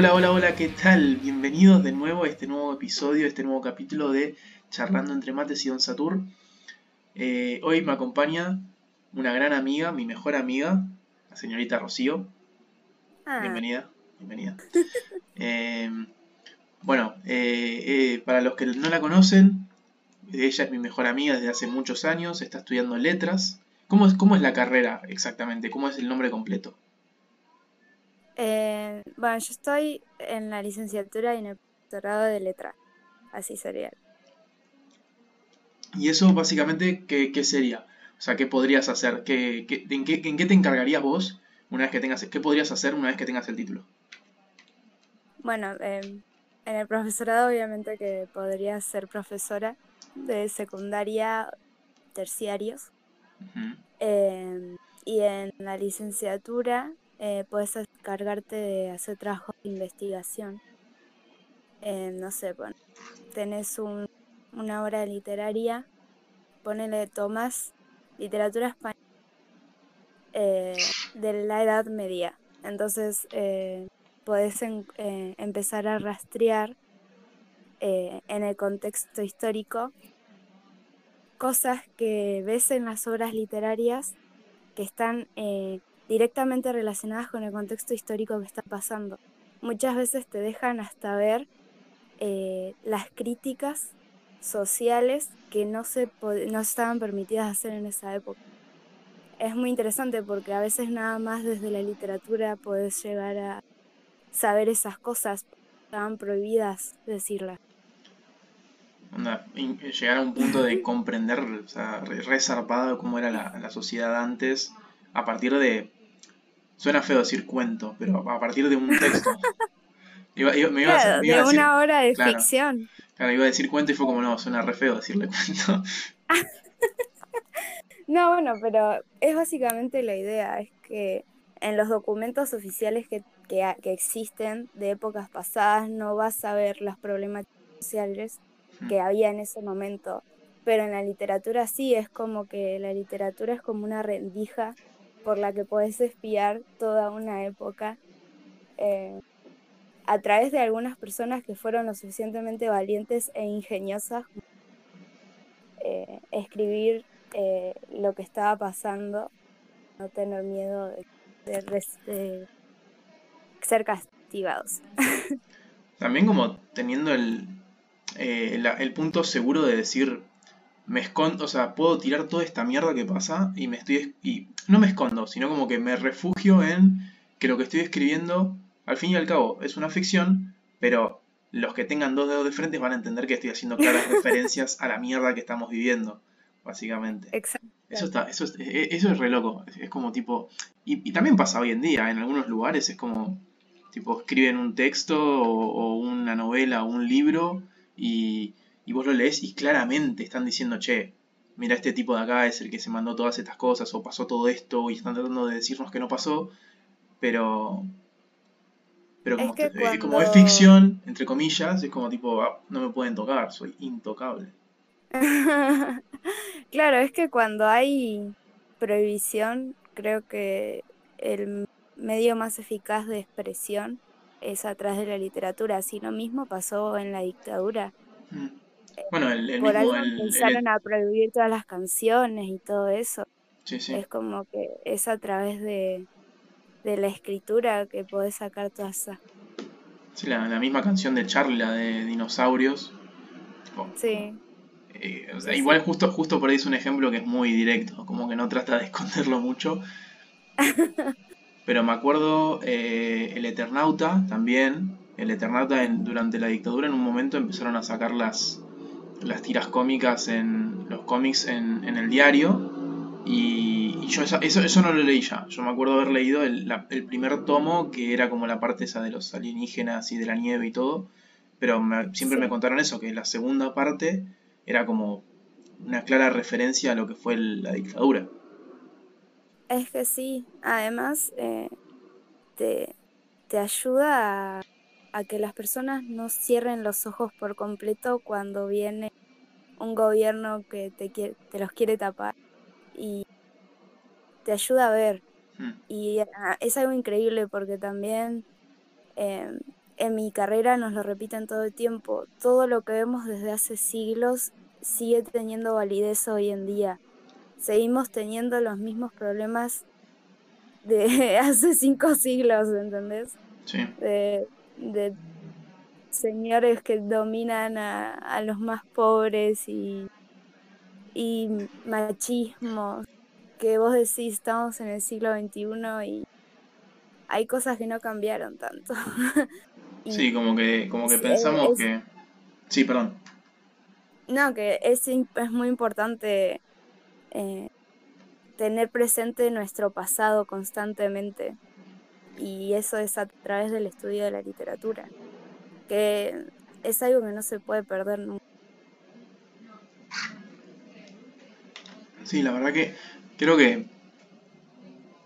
Hola, hola, hola, ¿qué tal? Bienvenidos de nuevo a este nuevo episodio, a este nuevo capítulo de Charlando entre Mates y Don Satur. Eh, hoy me acompaña una gran amiga, mi mejor amiga, la señorita Rocío. Ah, Bienvenida, bienvenida. Eh, bueno, eh, eh, para los que no la conocen, ella es mi mejor amiga desde hace muchos años, está estudiando letras. ¿Cómo es, cómo es la carrera exactamente? ¿Cómo es el nombre completo? Eh, bueno, yo estoy en la licenciatura y en el doctorado de letra. Así sería. Y eso básicamente, ¿qué, qué sería? O sea, ¿qué podrías hacer? ¿Qué, qué- en, qué, en qué te encargarías vos una vez que tengas, qué podrías hacer una vez que tengas el título? Bueno, eh, en el profesorado obviamente que podría ser profesora de secundaria, terciarios. Eh, y en la licenciatura eh, puedes encargarte de hacer trabajo de investigación. Eh, no sé, bueno, tenés un- una obra literaria, ponele Tomás, literatura española eh, de la Edad Media. Entonces, podés empezar a rastrear en el contexto histórico cosas que ves en las obras literarias que están directamente relacionadas con el contexto histórico que está pasando. Muchas veces te dejan hasta ver eh, las críticas sociales que no se no estaban permitidas hacer en esa época. Es muy interesante porque a veces nada más desde la literatura puedes llegar a saber esas cosas, estaban prohibidas decirlas. Llegar a un punto de comprender, o sea, re, re zarpado cómo era la sociedad antes, a partir de, suena feo decir cuento, pero a partir de un texto. Iba- iba- me iba a, hacer- Claro, me iba a de decir, una obra de claro, ficción. claro, iba a decir cuento y fue como, no, suena re feo decirle cuento. No, bueno, pero es básicamente la idea, es que en los documentos oficiales que, que, que existen de épocas pasadas no vas a ver las problemáticas sociales que había en ese momento, pero en la literatura sí, es como que la literatura es como una rendija por la que puedes espiar toda una época eh, a través de algunas personas que fueron lo suficientemente valientes e ingeniosas eh, escribir eh, lo que estaba pasando, no tener miedo de, de ser castigados. También como teniendo el, eh, la- el punto seguro de decir, me escondo, o sea, puedo tirar toda esta mierda que pasa y me estoy, es- y no me escondo, sino como que me refugio en que lo que estoy escribiendo, al fin y al cabo, es una ficción, pero los que tengan dos dedos de frente van a entender que estoy haciendo claras referencias a la mierda que estamos viviendo, básicamente. Exacto. Eso está, eso es, e- eso es re loco. Es, es como tipo. Y, y también pasa hoy en día, en algunos lugares es como. Tipo, escriben un texto o, o una novela o un libro y, y vos lo lees y claramente están diciendo, che, mira, este tipo de acá es el que se mandó todas estas cosas o pasó todo esto y están tratando de decirnos que no pasó, pero. Pero Es como, que eh, como es ficción, entre comillas, es como tipo, ah, no me pueden tocar, soy intocable. Claro, es que cuando hay prohibición, creo que el medio más eficaz de expresión es a través de la literatura. Así lo mismo pasó en la dictadura. Mm. Bueno, el, el Por mismo, algo el, empezaron a prohibir todas las canciones y todo eso. sí, sí. Es como que es a través de, de la escritura que podés sacar todas esas. Sí, la, la misma canción de Charlie, la de dinosaurios. Tipo, Sí, eh, o sea, igual justo, justo por ahí es un ejemplo que es muy directo, como que no trata de esconderlo mucho. Pero me acuerdo eh, el Eternauta también. El Eternauta en- durante la dictadura en un momento empezaron a sacar las, las tiras cómicas en los cómics en, en el diario. Y, y yo esa- eso, eso no lo leí ya. Yo me acuerdo haber leído el, la- el primer tomo, que era como la parte esa de los alienígenas y de la nieve y todo. Pero me- siempre me contaron eso, que la segunda parte era como una clara referencia a lo que fue el- la dictadura. Es que sí. Además, eh, te, te ayuda a, a que las personas no cierren los ojos por completo cuando viene un gobierno que te, quiere, te los quiere tapar y te ayuda a ver. Mm. Y ah, es algo increíble porque también eh, en mi carrera nos lo repiten todo el tiempo. Todo lo que vemos desde hace siglos sigue teniendo validez hoy en día. Seguimos teniendo los mismos problemas de hace cinco siglos, ¿entendés? Sí. De, de señores que dominan a, a los más pobres y, y machismo, que vos decís estamos en el siglo XXI y hay cosas que no cambiaron tanto. Y Sí, como que, como que pensamos es- que... Sí, perdón. No, que es, es muy importante eh, tener presente nuestro pasado constantemente. Y eso es a través del estudio de la literatura, que es algo que no se puede perder nunca. Sí, la verdad que creo que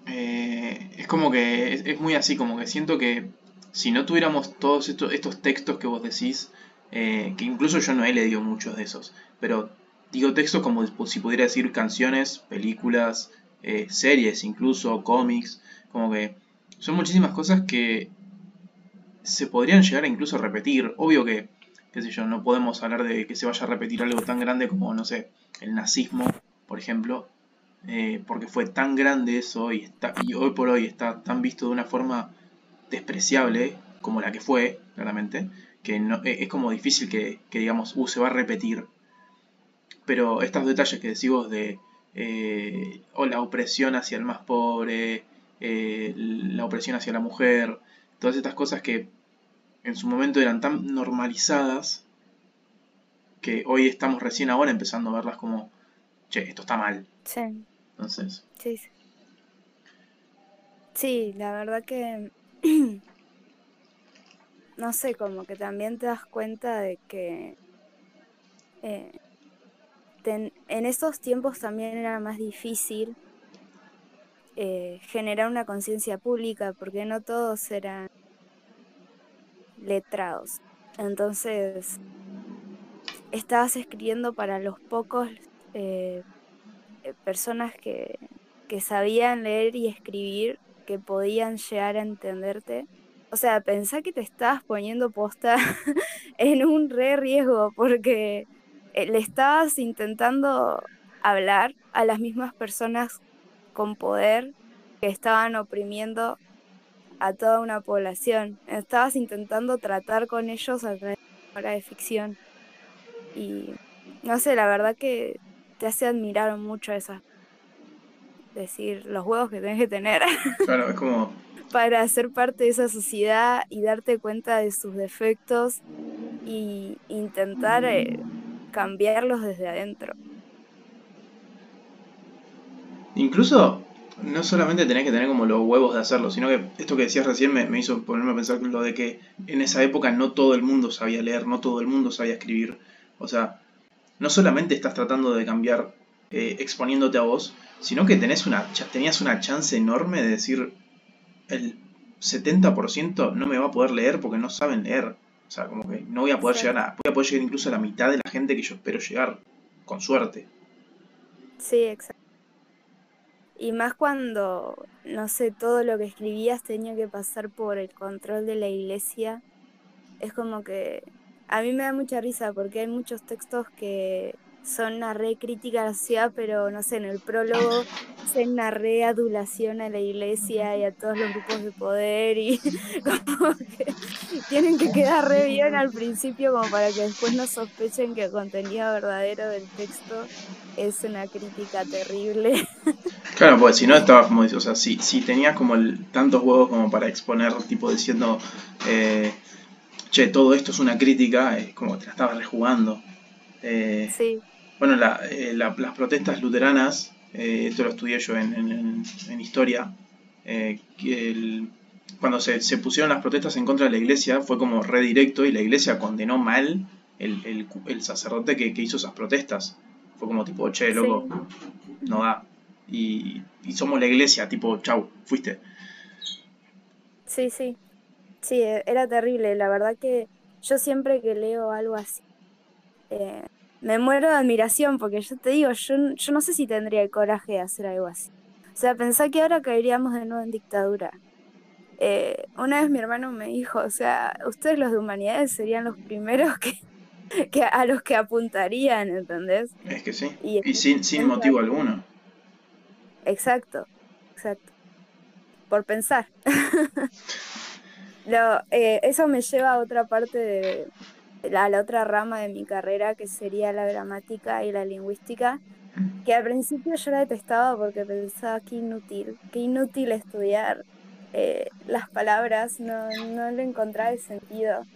eh, es como que es, muy así, como que siento que si no tuviéramos todos estos, estos textos que vos decís, eh, que incluso yo no he leído muchos de esos, pero digo textos como si pudiera decir canciones, películas, eh, series incluso, cómics, como que son muchísimas cosas que se podrían llegar a incluso repetir. Obvio que, qué sé yo, no podemos hablar de que se vaya a repetir algo tan grande como, no sé, el nazismo, por ejemplo, eh, porque fue tan grande eso y, está, y hoy por hoy está tan visto de una forma despreciable como la que fue, claramente, que no, eh, es como difícil que, que digamos, uh, se va a repetir. Pero estos detalles que decís vos de eh, o la opresión hacia el más pobre, eh, la opresión hacia la mujer, todas estas cosas que en su momento eran tan normalizadas que hoy estamos recién ahora empezando a verlas como, che, esto está mal. Sí, Entonces, sí, sí. Sí, la verdad que no sé, como que también te das cuenta de que eh, ten- en esos tiempos también era más difícil eh, generar una conciencia pública porque no todos eran letrados. Entonces, estabas escribiendo para los pocos eh, eh, personas que, que sabían leer y escribir, que podían llegar a entenderte. O sea, pensá que te estabas poniendo posta en un re riesgo porque le estabas intentando hablar a las mismas personas con poder que estaban oprimiendo a toda una población. Estabas intentando tratar con ellos a través de una obra de ficción. Y no sé, la verdad que te hace admirar mucho esas. Decir, los huevos que tenés que tener claro, es como, para ser parte de esa sociedad y darte cuenta de sus defectos y intentar eh, cambiarlos desde adentro. Incluso no solamente tenés que tener como los huevos de hacerlo, sino que esto que decías recién me, me hizo ponerme a pensar lo de que en esa época no todo el mundo sabía leer, no todo el mundo sabía escribir. O sea, no solamente estás tratando de cambiar eh, exponiéndote a vos, sino que tenés una, tenías una chance enorme de decir el 70% no me va a poder leer porque no saben leer. O sea, como que no voy a poder llegar a, voy a poder llegar incluso a la mitad de la gente que yo espero llegar, con suerte. Sí, exacto. Y más cuando, no sé, todo lo que escribías tenía que pasar por el control de la iglesia. Es como que a mí me da mucha risa porque hay muchos textos que son una re crítica a la sociedad, pero no sé, en el prólogo hacen una re adulación a la iglesia y a todos los grupos de poder y como que tienen que quedar re bien al principio como para que después no sospechen que el contenido verdadero del texto es una crítica terrible. Claro, pues si no estabas como, o sea, si, si tenías como el, tantos huevos como para exponer, tipo diciendo, eh, che, todo esto es una crítica, es como que te la estabas rejugando. Eh, Sí, bueno, la- eh, la- las protestas luteranas, eh, esto lo estudié yo en, en- historia, eh, que el- cuando se, se pusieron las protestas en contra de la iglesia fue como re directo y la iglesia condenó mal el, el sacerdote que, que hizo esas protestas. Fue como tipo, che, loco, no da. Y, y somos la iglesia, tipo, chau, fuiste. sí, sí. Sí, e- era terrible. La verdad que yo siempre que leo algo así, eh, me muero de admiración porque yo te digo, yo, yo no sé si tendría el coraje de hacer algo así. O sea, pensá que ahora caeríamos de nuevo en dictadura. eh, una vez mi hermano me dijo, o sea, ustedes los de humanidades serían los primeros que, que a los que apuntarían, ¿entendés? Es que sí. Y, sin, sin motivo alguno. Exacto, exacto. Por pensar. Lo, eh, eso me lleva a otra parte de la, la otra rama de mi carrera, que sería la gramática y la lingüística, que al principio yo la detestaba porque pensaba que inútil, que inútil estudiar eh, las palabras, no, no le encontraba el sentido.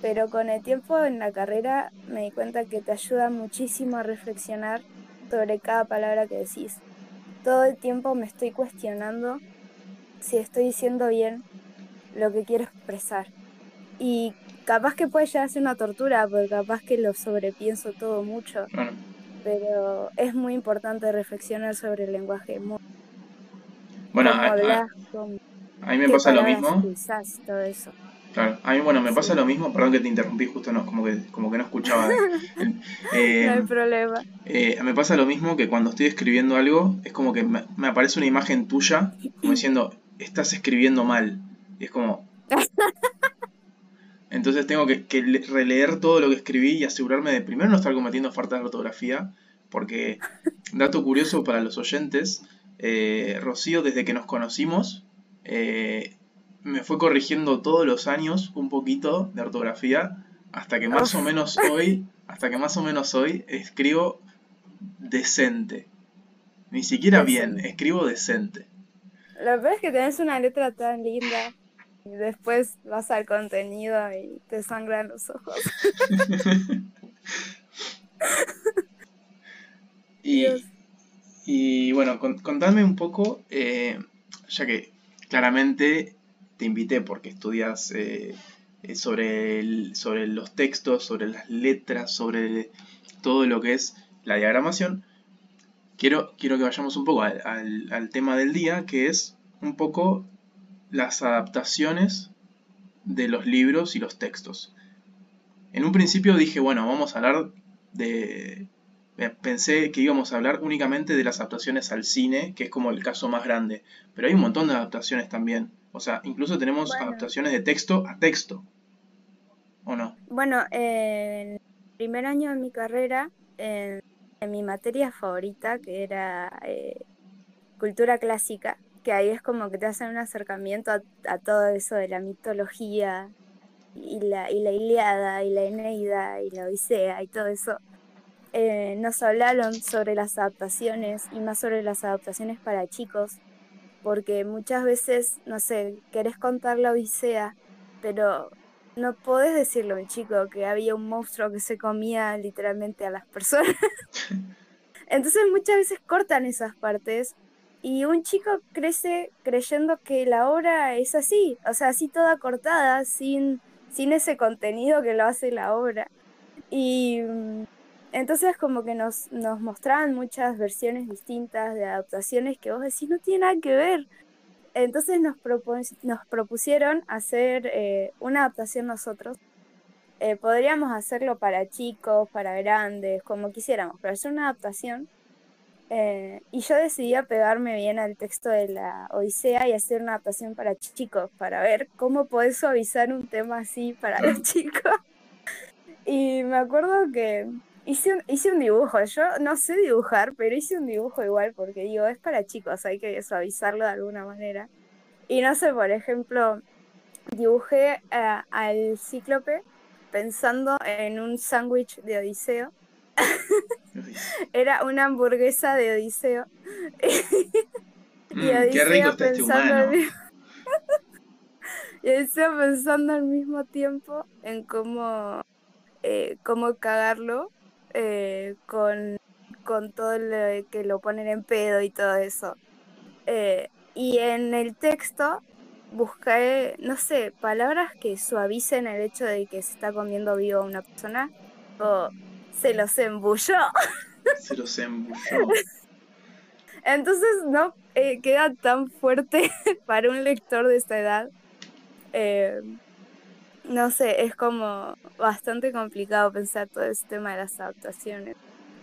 Pero con el tiempo en la carrera me di cuenta que te ayuda muchísimo a reflexionar sobre cada palabra que decís. Todo el tiempo me estoy cuestionando si estoy diciendo bien lo que quiero expresar. Y capaz que puede llegar a ser una tortura, porque capaz que lo sobrepienso todo mucho. Pero es muy importante reflexionar sobre el lenguaje. Bueno, a, a, mí me pasa lo mismo. todo eso. Claro, a mí bueno, me pasa lo mismo, perdón que te interrumpí justo, no, como que, como que no escuchaba. Eh, no hay problema. Eh, me pasa lo mismo que cuando estoy escribiendo algo, es como que me, me aparece una imagen tuya, como diciendo, estás escribiendo mal. Y es como... Entonces tengo que, releer todo lo que escribí y asegurarme de primero no estar cometiendo faltas de ortografía, porque, dato curioso para los oyentes, eh, Rocío desde que nos conocimos eh, me fue corrigiendo todos los años un poquito de ortografía hasta que más o menos hoy, hasta que más o menos hoy escribo decente. Ni siquiera bien, escribo decente. Lo peor es que tenés una letra tan linda. Y después vas al contenido y te sangran los ojos. y, bueno, contadme un poco, eh, ya que claramente te invité porque estudias eh, sobre, sobre los textos, sobre las letras, sobre todo lo que es la diagramación. Quiero, quiero que vayamos un poco al tema del día, que es un poco las adaptaciones de los libros y los textos. En un principio dije, bueno, vamos a hablar de... Pensé que íbamos a hablar únicamente de las adaptaciones al cine, que es como el caso más grande, pero hay un montón de adaptaciones también. O sea, incluso tenemos adaptaciones de texto a texto. ¿O no? Bueno, en el primer año de mi carrera, en, mi materia favorita, que era eh, cultura clásica, que ahí es como que te hacen un acercamiento a, todo eso de la mitología y la, y la Iliada y la Eneida y la Odisea y todo eso. Eh, nos hablaron sobre las adaptaciones y más sobre las adaptaciones para chicos, porque muchas veces, no sé, querés contar la Odisea, pero no podés decirle a un chico que había un monstruo que se comía literalmente a las personas. Entonces muchas veces cortan esas partes y un chico crece creyendo que la obra es así, o sea, así toda cortada, sin, sin ese contenido que lo hace la obra. Y mm, entonces como que nos, nos mostraban muchas versiones distintas de adaptaciones que vos decís no tiene nada que ver. Entonces nos, nos propusieron hacer eh, una adaptación nosotros. Eh, podríamos hacerlo para chicos, para grandes, como quisiéramos, pero hacer una adaptación eh, y yo decidí pegarme bien al texto de la Odisea y hacer una adaptación para chicos, para ver cómo podés suavizar un tema así para los chicos. Y me acuerdo que hice un, hice un dibujo, yo no sé dibujar, pero hice un dibujo igual porque digo, es para chicos, hay que suavizarlo de alguna manera. Y no sé, por ejemplo, dibujé eh, al cíclope pensando en un sándwich de Odiseo Era una hamburguesa de Odiseo. y mm, qué rico está este humano. y Odiseo pensando al mismo tiempo en cómo, eh, cómo cagarlo eh, con, con todo lo que lo ponen en pedo y todo eso. Eh, y en el texto busqué, no sé, palabras que suavicen el hecho de que se está comiendo vivo a una persona. O se los embulló. Se los embulló. Entonces no eh, queda tan fuerte para un lector de esta edad. Eh, no sé, es como bastante complicado pensar todo ese tema de las adaptaciones.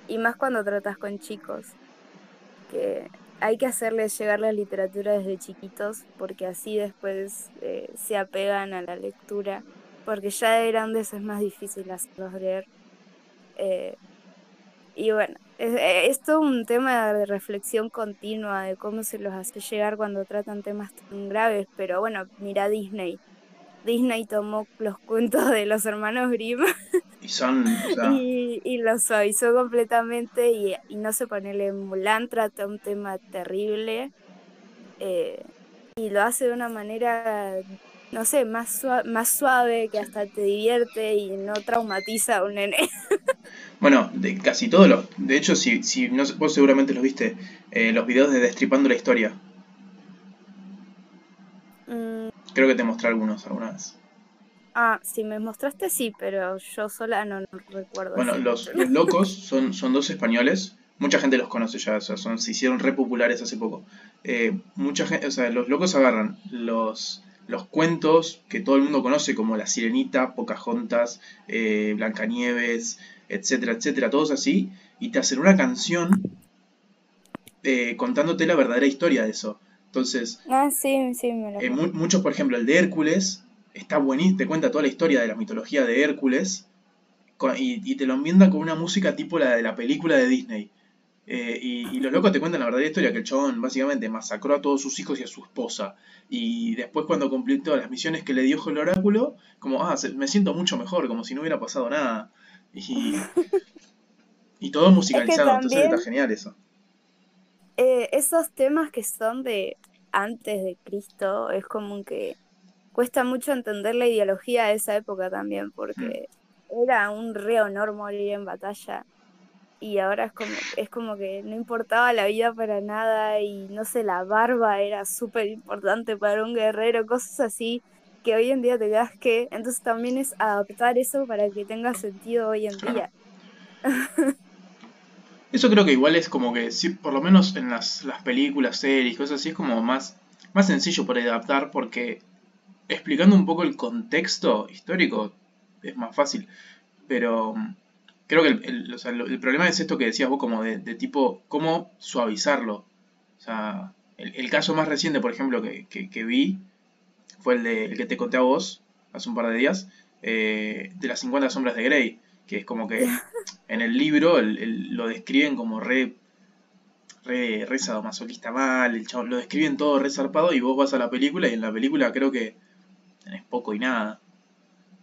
Y más cuando tratas con chicos. Que hay que hacerles llegar la literatura desde chiquitos porque así después eh, se apegan a la lectura, porque ya de grandes es más difícil hacerlos leer. Eh, y bueno, es, todo un tema de reflexión continua de cómo se los hace llegar cuando tratan temas tan graves, pero bueno, mira Disney. Disney tomó los cuentos de los hermanos Grimm y son y, los suavizó completamente y, no se pone Mulan trata un tema terrible eh, y lo hace de una manera no sé más más suave que hasta te divierte y no traumatiza a un nene Bueno, de casi todos los. De hecho, si, si no, vos seguramente los viste, eh, los videos de Destripando la Historia. Mm. Creo que te mostré algunos alguna vez. Ah, si me mostraste sí, pero yo sola no, recuerdo. Bueno, los, locos son, son dos españoles. Mucha gente los conoce ya, o sea, son, se hicieron re populares hace poco. Eh, mucha gente, o sea, los locos agarran los, los cuentos que todo el mundo conoce, como La Sirenita, Pocahontas, eh, Blancanieves, etcétera, etcétera, todos así, y te hacen una canción eh, contándote la verdadera historia de eso. Entonces, ah, sí, sí, eh, muchos, por ejemplo, el de Hércules, está buenísimo, te cuenta toda la historia de la mitología de Hércules, y, te lo enmienda con una música tipo la de la película de Disney. Eh, y, los locos te cuentan la verdadera historia, que el chabón básicamente masacró a todos sus hijos y a su esposa. Y después cuando cumplió todas las misiones que le dio el oráculo, como, ah, me siento mucho mejor, como si no hubiera pasado nada. Y, todo musicalizado, entonces está genial eso. Eh, esos temas que son de antes de Cristo, es como que cuesta mucho entender la ideología de esa época también, porque era un re honor morir en batalla. Y ahora es como, es como que no importaba la vida para nada y no sé, la barba era súper importante para un guerrero, cosas así que hoy en día te das que, entonces también es adaptar eso para que tenga sentido hoy en día. Eso creo que igual es como que, sí, por lo menos en las, las películas, series, cosas así, es como más, más sencillo por adaptar porque explicando un poco el contexto histórico es más fácil. Pero mm, creo que el, problema es esto que decías vos, como de, tipo, cómo suavizarlo. O sea, el, caso más reciente, por ejemplo, que, que vi fue el, de, el que te conté a vos hace un par de días, eh, de las 50 sombras de Grey, que es como que en el libro lo describen como re, re, re sadomasoquista mal, el lo describen todo re zarpado y vos vas a la película y en la película creo que tenés poco y nada.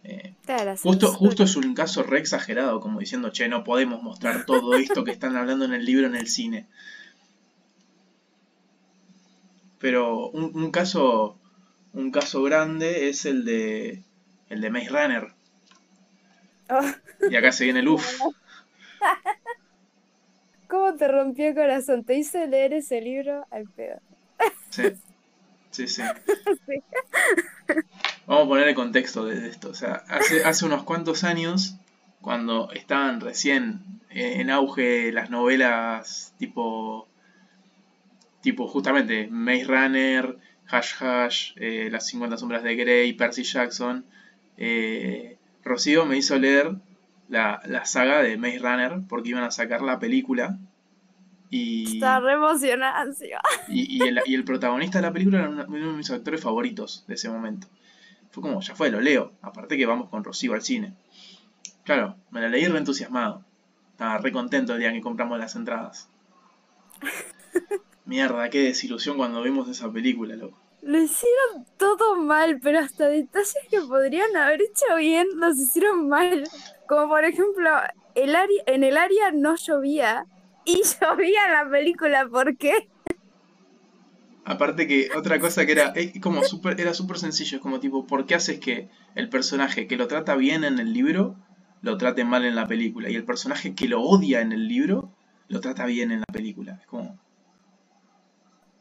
Eh, justo, justo es un caso re exagerado, como diciendo, che, no podemos mostrar todo esto que están hablando en el libro en el cine. Pero un, un caso un caso grande es el de el de Maze Runner. Oh. Y acá se viene el uff. ¿Cómo te rompió el corazón? Te hice leer ese libro al pedo. Sí, sí, sí. Vamos a poner el contexto de esto. O sea, hace, hace unos cuantos años, cuando estaban recién en auge las novelas tipo, tipo justamente Maze Runner, Hash Hash, eh, Las 50 sombras de Grey, Percy Jackson, eh, Rocío me hizo leer la, saga de Maze Runner porque iban a sacar la película. Y, Está re emocionada. Y, y, el, protagonista de la película era uno, de mis actores favoritos de ese momento. Fue como, ya fue, lo leo. Aparte que vamos con Rocío al cine. Claro, me la leí re entusiasmado. Estaba re contento el día que compramos las entradas. Mierda, qué desilusión cuando vimos esa película, loco. Lo hicieron todo mal, pero hasta detalles que podrían haber hecho bien los hicieron mal. Como por ejemplo, el área, en el área no llovía y llovía en la película, ¿por qué? Aparte que otra cosa que era como super, era súper sencillo, es como tipo, ¿por qué haces que el personaje que lo trata bien en el libro lo trate mal en la película? Y el personaje que lo odia en el libro lo trata bien en la película. Es como,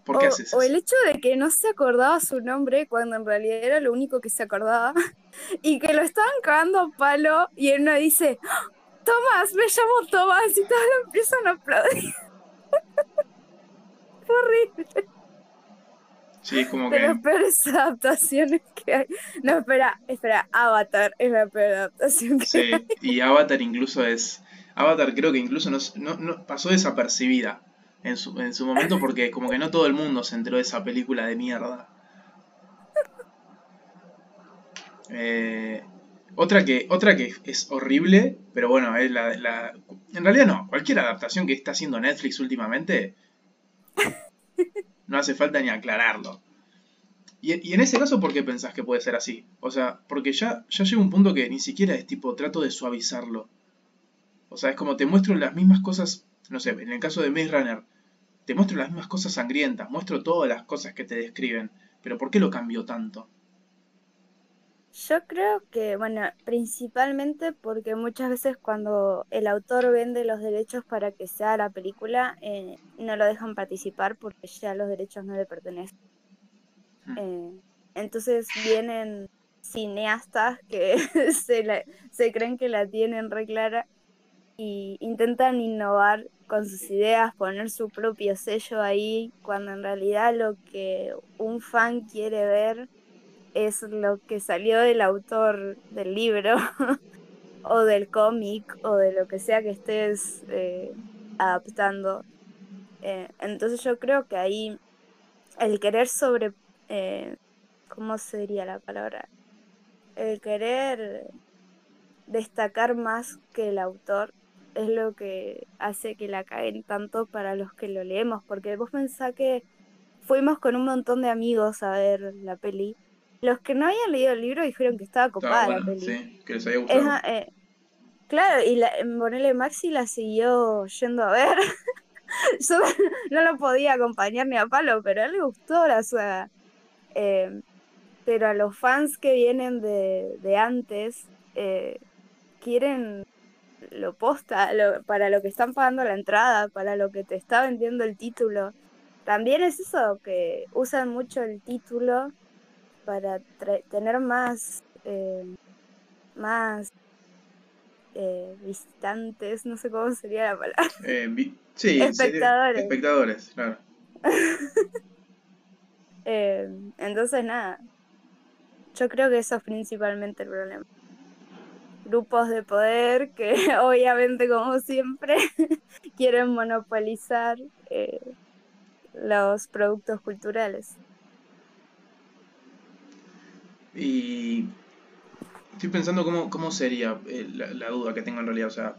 o, el hecho de que no se acordaba su nombre cuando en realidad era lo único que se acordaba y que lo estaban cagando a palo y él no dice, ¡Ah! Tomás, me llamo Tomás y todos lo empiezan a aplaudir. horrible. Sí, es como de las peores adaptaciones que hay. No, espera, espera, Avatar es la peor adaptación que sí, y Avatar incluso es... Avatar creo que incluso no, no pasó desapercibida en su, en su momento porque como que no todo el mundo se enteró de esa película de mierda. Eh, otra, que, otra que es horrible, pero bueno, es la, la, en realidad no, cualquier adaptación que está haciendo Netflix últimamente no hace falta ni aclararlo. Y, en ese caso, ¿por qué pensás que puede ser así? O sea, porque ya, ya llega un punto que ni siquiera es tipo, trato de suavizarlo. O sea, es como te muestro las mismas cosas, no sé, en el caso de Maze Runner, te muestro las mismas cosas sangrientas, muestro todas las cosas que te describen. Pero ¿por qué lo cambió tanto? Yo creo que, bueno, principalmente porque muchas veces cuando el autor vende los derechos para que sea la película, eh, no lo dejan participar porque ya los derechos no le pertenecen. Eh, entonces vienen cineastas que se, se creen que la tienen re clara y intentan innovar con sus ideas, poner su propio sello ahí, cuando en realidad lo que un fan quiere ver es lo que salió del autor del libro o del cómic o de lo que sea que estés eh, adaptando. Eh, entonces yo creo que ahí el querer sobre eh, ¿cómo sería la palabra? El querer destacar más que el autor es lo que hace que la caen tanto para los que lo leemos, porque vos pensás que fuimos con un montón de amigos a ver la peli. Los que no habían leído el libro dijeron que estaba copada la peli. Sí, que les había gustado. Eh, claro, y la, Bonele Maxi la siguió yendo a ver. Yo no lo podía acompañar ni a palo, pero a él le gustó la suega. Eh, pero a los fans que vienen de, antes eh, quieren lo posta para lo que están pagando la entrada, para lo que te está vendiendo el título. También es eso, que usan mucho el título para tener más, eh, más visitantes, no sé cómo sería la palabra. sí, espectadores. espectadores, claro. Eh, entonces, nada, yo creo que eso es principalmente el problema. Grupos de poder que obviamente, como siempre, quieren monopolizar eh, los productos culturales. Y estoy pensando cómo, cómo sería eh, la, duda que tengo en realidad, o sea,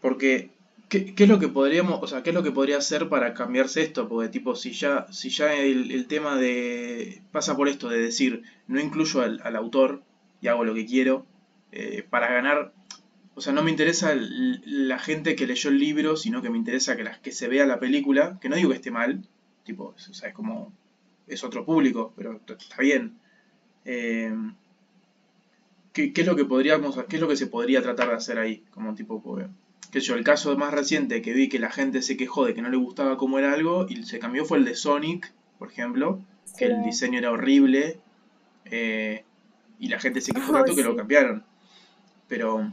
porque ¿Qué, es lo que podríamos, o sea, qué es lo que podría hacer para cambiarse esto? Porque tipo, si ya, si ya el, tema de pasa por esto de decir no incluyo al, autor y hago lo que quiero, eh, para ganar, o sea, no me interesa la gente que leyó el libro, sino que me interesa que, las, que se vea la película, que no digo que esté mal, tipo, o sea, es como, es otro público, pero está bien. Eh, ¿qué, es lo que podríamos, qué es lo que se podría tratar de hacer ahí? Como tipo, pues, que yo, el caso más reciente que vi que la gente se quejó de que no le gustaba cómo era algo y se cambió fue el de Sonic, por ejemplo, que el diseño era horrible eh, y la gente se quejó tanto que lo cambiaron.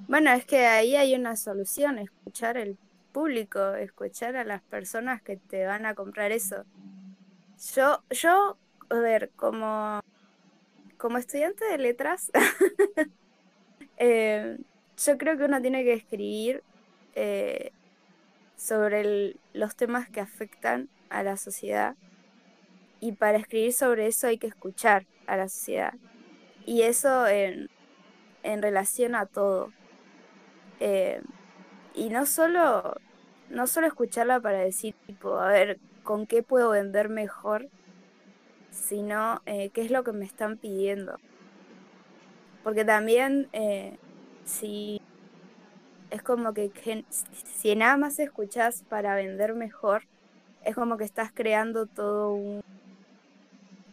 Bueno, es que ahí hay una solución, escuchar el público, escuchar a las personas que te van a comprar eso. Yo, yo, a ver, como, como estudiante de letras, eh, yo creo que uno tiene que escribir eh, sobre los temas que afectan a la sociedad. Y para escribir sobre eso hay que escuchar a la sociedad. Y eso en, relación a todo. Eh, y no solo, no solo escucharla para decir, tipo, a ver, ¿con qué puedo vender mejor? Sino eh, qué es lo que me están pidiendo. Porque también, si es como que, si nada más escuchas para vender mejor, es como que estás creando todo un,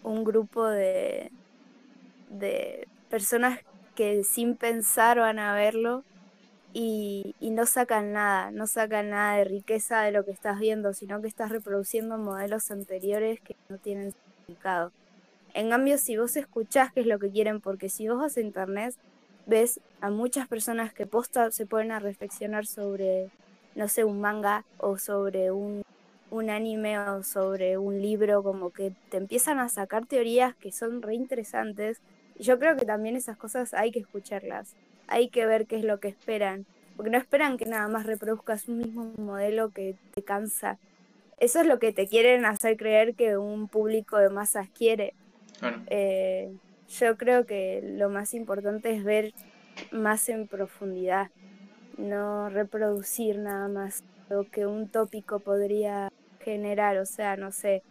un grupo de, de personas que sin pensar van a verlo y, y, no sacan nada, no sacan nada de riqueza de lo que estás viendo, sino que estás reproduciendo modelos anteriores que no tienen significado. En cambio, si vos escuchás qué es lo que quieren, porque si vos vas a internet, ves a muchas personas que posta se ponen a reflexionar sobre, no sé, un manga o sobre un, un anime o sobre un libro, como que te empiezan a sacar teorías que son re interesantes. Yo creo que también esas cosas hay que escucharlas, hay que ver qué es lo que esperan, porque no esperan que nada más reproduzcas un mismo modelo que te cansa, eso es lo que te quieren hacer creer que un público de masas quiere. Eh, yo creo que lo más importante es ver más en profundidad, no reproducir nada más lo que un tópico podría generar, o sea, no sé,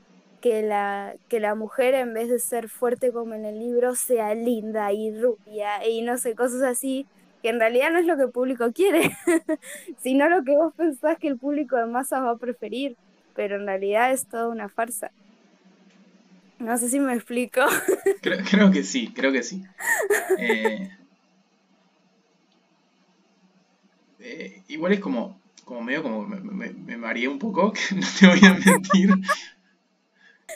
que la, que la mujer en vez de ser fuerte como en el libro sea linda y rubia y no sé, cosas así, que en realidad no es lo que el público quiere, sino lo que vos pensás que el público de masas va a preferir, pero en realidad es toda una farsa. No sé si me explico. Creo, creo que sí, creo que sí. Eh, eh, igual es como, como medio como me, me, me mareé un poco, que no te voy a mentir.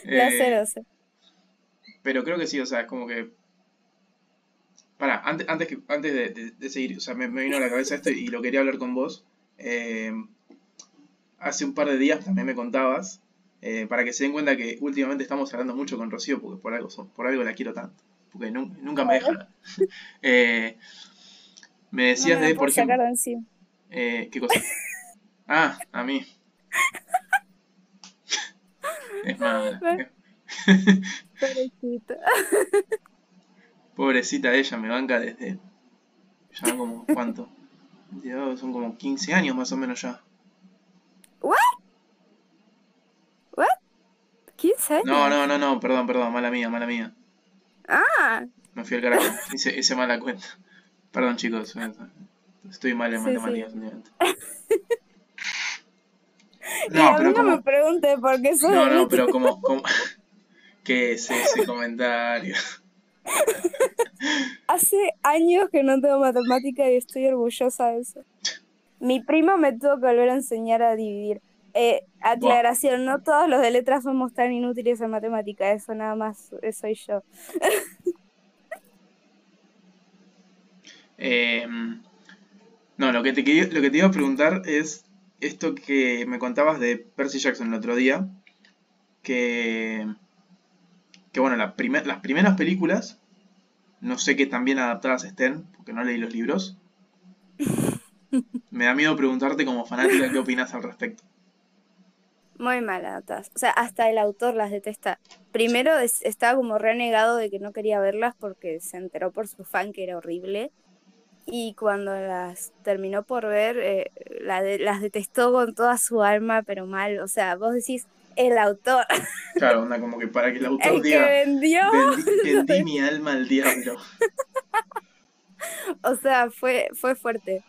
La sé, Eh, lo sé. pero creo que sí, o sea, es como que. Para, antes, antes, que, antes de, de- de seguir, o sea, me, me vino a la cabeza esto y lo quería hablar con vos. Eh, hace un par de días también me contabas, eh, para que se den cuenta que últimamente estamos hablando mucho con Rocío, porque por algo, son- por algo la quiero tanto, porque nun- nunca me deja. Eh, me No decías me de, por ejemplo, de ¿qué cosa? Ah, a mí. Es mala. Pobrecita. Pobrecita ella, me banca desde. Ya como, ¿cuánto? Dios, son como 15 años más o menos ya. ¿15 años? No, no, no, no, perdón, perdón, mala mía, mala mía. Ah, Me fui al carajo, hice, hice mala cuenta. Perdón chicos, estoy mal en Sí, sí. Últimamente. y No, a mí no me pregunte por qué sos No, no, pero como. como... ¿Qué es ese comentario? Hace años que no tengo matemática y estoy orgullosa de eso. Mi primo me tuvo que volver a enseñar a dividir. Eh, aclaración, no todos los de letras somos tan inútiles en matemática, eso nada más eh, soy yo. Eh, no, lo que, te, lo que te iba a preguntar es esto que me contabas de Percy Jackson el otro día, que, que bueno, la primer- las primeras películas, no sé qué tan bien adaptadas estén, porque no leí los libros. Me da miedo preguntarte como fanática qué opinas al respecto. Muy mal adaptadas. O sea, hasta el autor las detesta. Primero es- estaba como renegado de que no quería verlas porque se enteró por su fan que era horrible. Y cuando las terminó por ver, eh, la de- las detestó con toda su alma, pero mal. O sea, vos decís, el autor, Claro, onda como que para que el autor el que diga, vendió. vendí, vendí mi alma al diablo. O sea, fue, fue fuerte.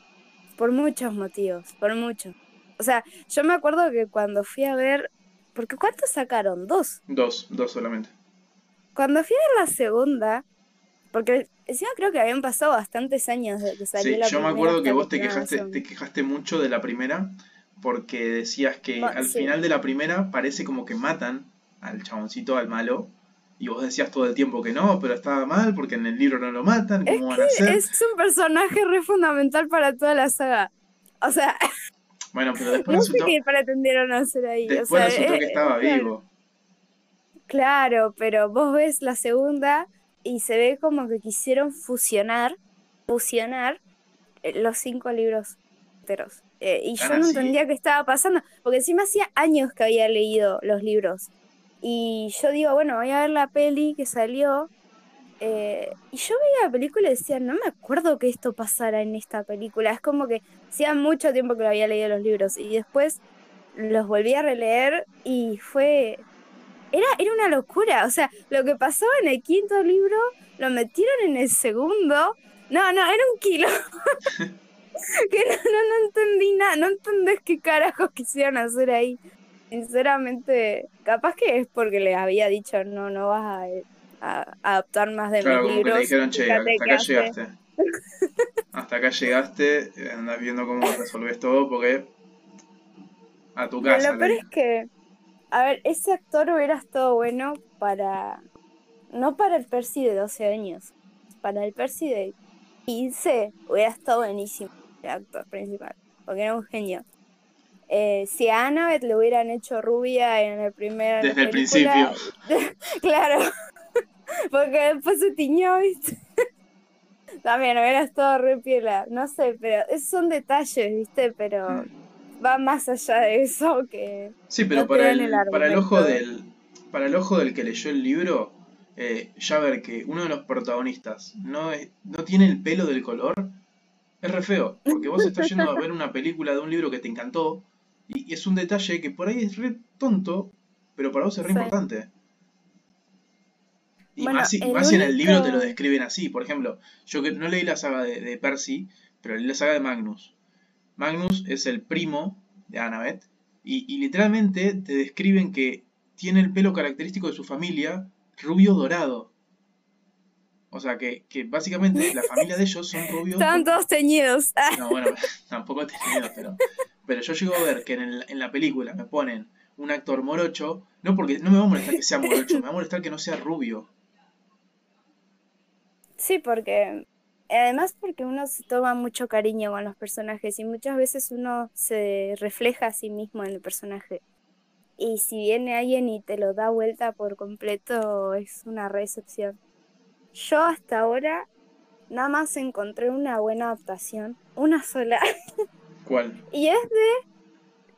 Por muchos motivos, por muchos. O sea, yo me acuerdo que cuando fui a ver, porque ¿cuántos sacaron? Dos. Dos, dos solamente. Cuando fui a ver la segunda, porque encima creo que habían pasado bastantes años desde que salió Sí, la yo me acuerdo que vos te quejaste, te quejaste mucho de la primera porque decías que Bueno, al sí. final de la primera parece como que matan al chaboncito, al malo, y vos decías todo el tiempo que no, pero estaba mal porque en el libro no lo matan, Es ¿cómo van a hacer? Es un personaje re fundamental para toda la saga. O sea, Bueno, pero después no sé resultó, qué pretendieron hacer ahí. o después sea, resultó eh, que estaba claro. vivo. Claro, pero vos ves la segunda y se ve como que quisieron fusionar, fusionar eh, los cinco libros enteros. Eh, y ¿Tan yo no entendía qué estaba pasando, porque encima hacía años que había leído los libros. Y yo digo, bueno, voy a ver la peli que salió. eh, y yo veía la película y decía, no me acuerdo que esto pasara en esta película. Es como que hacía mucho tiempo que lo había leído los libros. Y después los volví a releer y fue era, era una locura. O sea, lo que pasaba en el quinto libro lo metieron en el segundo. No, no, era un kilo. que no, no, no entendí nada. No entendés qué carajos quisieron hacer ahí. Sinceramente, capaz que es porque les había dicho no, no vas a, a adaptar más de Claro, mis como que libros. le dijeron, che, hasta acá hace". llegaste. Hasta acá llegaste, eh, andás viendo cómo resolvés todo porque a tu Pero casa. lo le peor es que, a ver, ese actor hubiera estado bueno para. No para el Percy de 12 años, para el Percy de 15 hubiera estado buenísimo el actor principal, porque era un genio. Eh, si a Annabeth le hubieran hecho rubia en el primer. Desde el principio. claro, porque después se tiñó, ¿viste? También hubiera estado re piola, no sé, pero esos son detalles, ¿viste? Pero. Mm. Va más allá de eso que... Sí, pero para, el, para el ojo del para el ojo del que leyó el libro, eh, ya ver que uno de los protagonistas no, no tiene el pelo del color es re feo, porque vos estás yendo a ver una película de un libro que te encantó y, es un detalle que por ahí es re tonto, pero para vos es re importante. Y más, si, en el libro te lo describen así. Por ejemplo, yo que no leí la saga de, Percy, pero leí la saga de Magnus. Magnus es el primo de Annabeth. Y, y, literalmente te describen que tiene el pelo característico de su familia, rubio dorado. O sea que, que básicamente la familia de ellos son rubios. Están todos teñidos. No, bueno, tampoco teñidos, pero, pero yo llego a ver que en, en la película me ponen un actor morocho, no porque no me va a molestar que sea morocho, me va a molestar que no sea rubio. Sí, porque además porque uno se toma mucho cariño con los personajes y muchas veces uno se refleja a sí mismo en el personaje. Y si viene alguien y te lo da vuelta por completo, es una recepción. Yo hasta ahora nada más encontré una buena adaptación, una sola. ¿Cuál? y es de,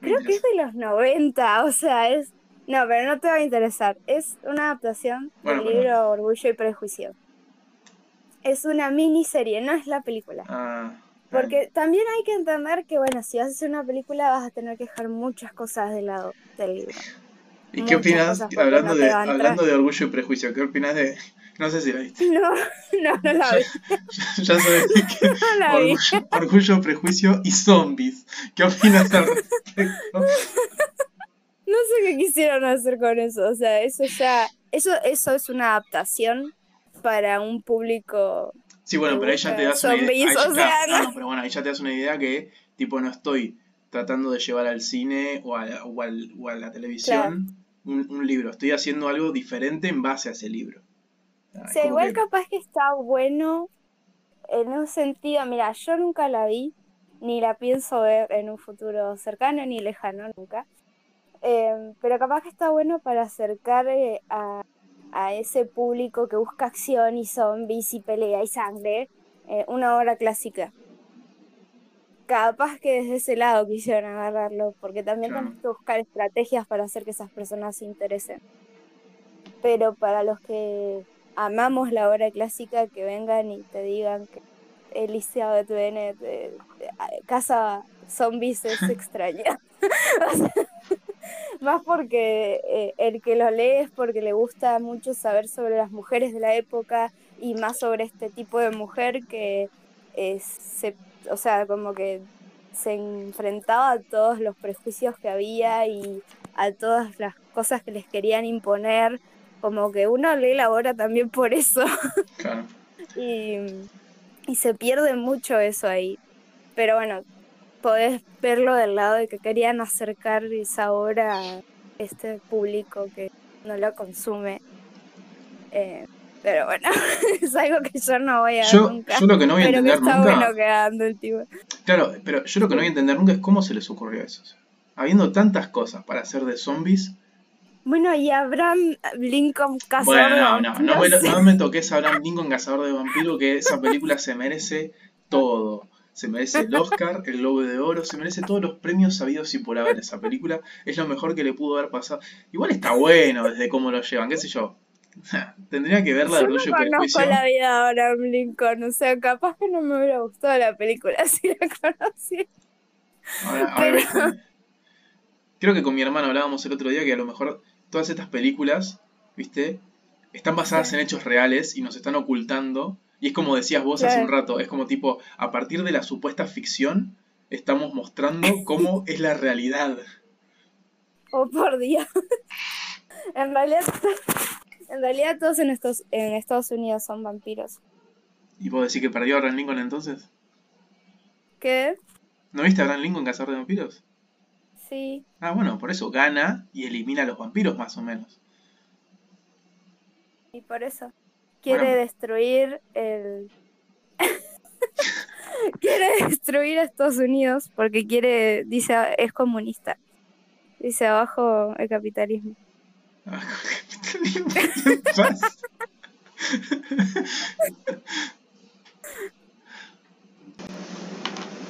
creo que es de los 90, o sea, es... No, pero no te va a interesar. Es una adaptación del libro Orgullo y Prejuicio es una miniserie, no es la película. Ah, Porque también hay que entender que, bueno, si vas a hacer una película vas a tener que dejar muchas cosas de lado del libro. ¿Y qué opinas, hablando, de, hablando de Orgullo y Prejuicio, qué opinas de... No sé si la viste. No, no, no la vi. ya, sabes que no la vi. Orgullo, orgullo, Prejuicio y Zombies. ¿Qué opinas al respecto? No sé qué quisieron hacer con eso, o sea, eso ya... Eso, eso es una adaptación para un público. Sí, bueno, pero ahí ya te das una idea. no, pero bueno, ahí ya te das una idea que, tipo, no estoy tratando de llevar al cine o a, o a la televisión un, libro. Estoy haciendo algo diferente en base a ese libro. sí, igual capaz que está bueno en un sentido. Mira, yo nunca la vi, ni la pienso ver en un futuro cercano ni lejano, nunca. Eh, pero capaz que está bueno para acercar eh, a a ese público que busca acción y zombies y pelea y sangre, eh, una obra clásica. Capaz que desde ese lado quisieron agarrarlo, porque también tenemos que buscar estrategias para hacer que esas personas se interesen. Pero para los que amamos la obra clásica, que vengan y te digan que el liceo de TVN casa zombies es extraña. Más porque eh, el que lo lee es porque le gusta mucho saber sobre las mujeres de la época y más sobre este tipo de mujer que eh, se, o sea, como que se enfrentaba a todos los prejuicios que había y a todas las cosas que les querían imponer. Como que uno lee la obra también por eso. y, y se pierde mucho eso ahí. Pero bueno, podés verlo del lado de que querían acercar esa obra a este público que no lo consume. Eh, pero bueno, es algo que yo no voy a yo, nunca. Yo lo que no voy a entender nunca. Claro, pero yo lo que no voy a entender nunca es cómo se les ocurrió eso. habiendo tantas cosas para hacer de zombies. Bueno, y Abraham Lincoln cazador bueno, no, no, no, me, no me toques a Abraham Lincoln cazador de vampiros, que esa película se merece todo se merece el Oscar, el Globo de Oro, se merece todos los premios sabidos y por haber esa película. Es lo mejor que le pudo haber pasado. Igual está bueno desde cómo lo llevan, qué sé yo. Tendría que verla de Yo no conozco la vida ahora Lincoln, o sea, capaz que no me hubiera gustado la película si la conocí. Creo que con mi hermano hablábamos el otro día que a lo mejor todas estas películas, ¿viste? Están basadas en hechos reales y nos están ocultando y es como decías vos hace un rato, es como tipo, a partir de la supuesta ficción, estamos mostrando cómo es la realidad. Oh, por Dios. en realidad, en realidad todos en Estados, en Estados Unidos son vampiros. ¿Y vos decís que perdió a Abraham Lincoln entonces? ¿Qué? ¿No viste a Abraham Lincoln cazador de vampiros? Sí. Ah, bueno, por eso gana y elimina a los vampiros más o menos. Y por eso quiere destruir el... quiere destruir a Estados Unidos porque quiere, dice, es comunista. Dice abajo el capitalismo. Abajo el capitalismo.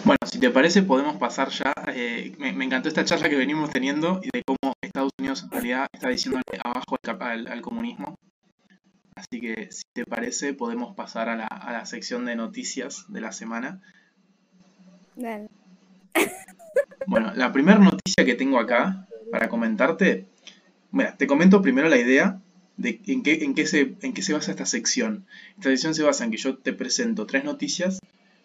Bueno, si te parece, podemos pasar ya. eh, me, me encantó esta charla que venimos teniendo y de cómo Estados Unidos en realidad está diciéndole abajo al, cap- al- al comunismo. Así que, si te parece, podemos pasar a la, a la sección de noticias de la semana. Dale. Bueno, la primera noticia que tengo acá para comentarte. Mira, te comento primero la idea de en qué, en qué se, en qué se basa esta sección. Esta sección se basa en que yo te presento tres noticias,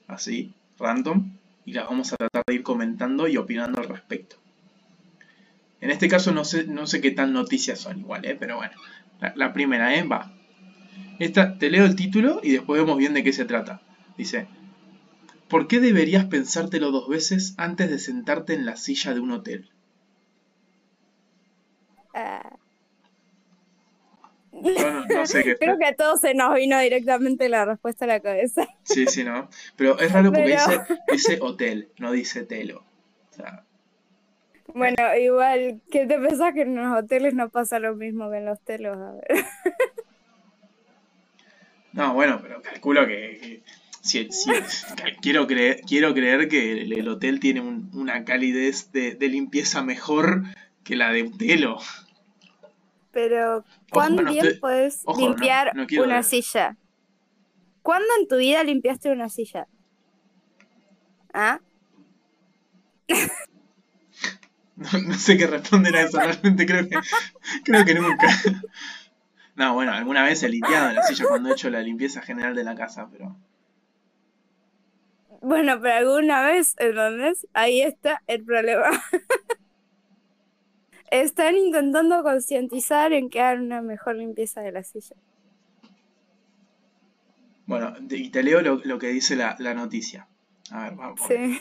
así, random, y las vamos a tratar de ir comentando y opinando al respecto. En este caso no sé, no sé qué tan noticias son igual, ¿eh? pero bueno. La, la primera, ¿eh? Va. Esta, te leo el título y después vemos bien de qué se trata. Dice, ¿por qué deberías pensártelo dos veces antes de sentarte en la silla de un hotel? Ah, Yo no, no sé qué Creo que a todos se nos vino directamente la respuesta a la cabeza. Sí, sí, ¿no? Pero es raro porque Pero- dice, dice hotel, no dice telo. O sea, Bueno, igual, ¿qué te pensás que en los hoteles no pasa lo mismo que en los telos? A ver. No, bueno, pero calculo que, que si- quiero, creer, quiero creer que el, el hotel tiene un- una calidez de, de limpieza mejor que la de un telo. Pero, ¿cuán bien ojo, no- limpiar no una ver. silla? ¿Cuándo en tu vida limpiaste una silla? ¿Ah? No, no sé qué responder a eso, realmente creo que, creo que nunca. No, bueno, alguna vez he limpiado la silla cuando he hecho la limpieza general de la casa, pero... Bueno, pero alguna vez, ¿entendés? Ahí está el problema. Están intentando concientizar en que hagan una mejor limpieza de la silla. Bueno, y te leo lo, lo que dice la, la noticia. A ver, vamos. Sí.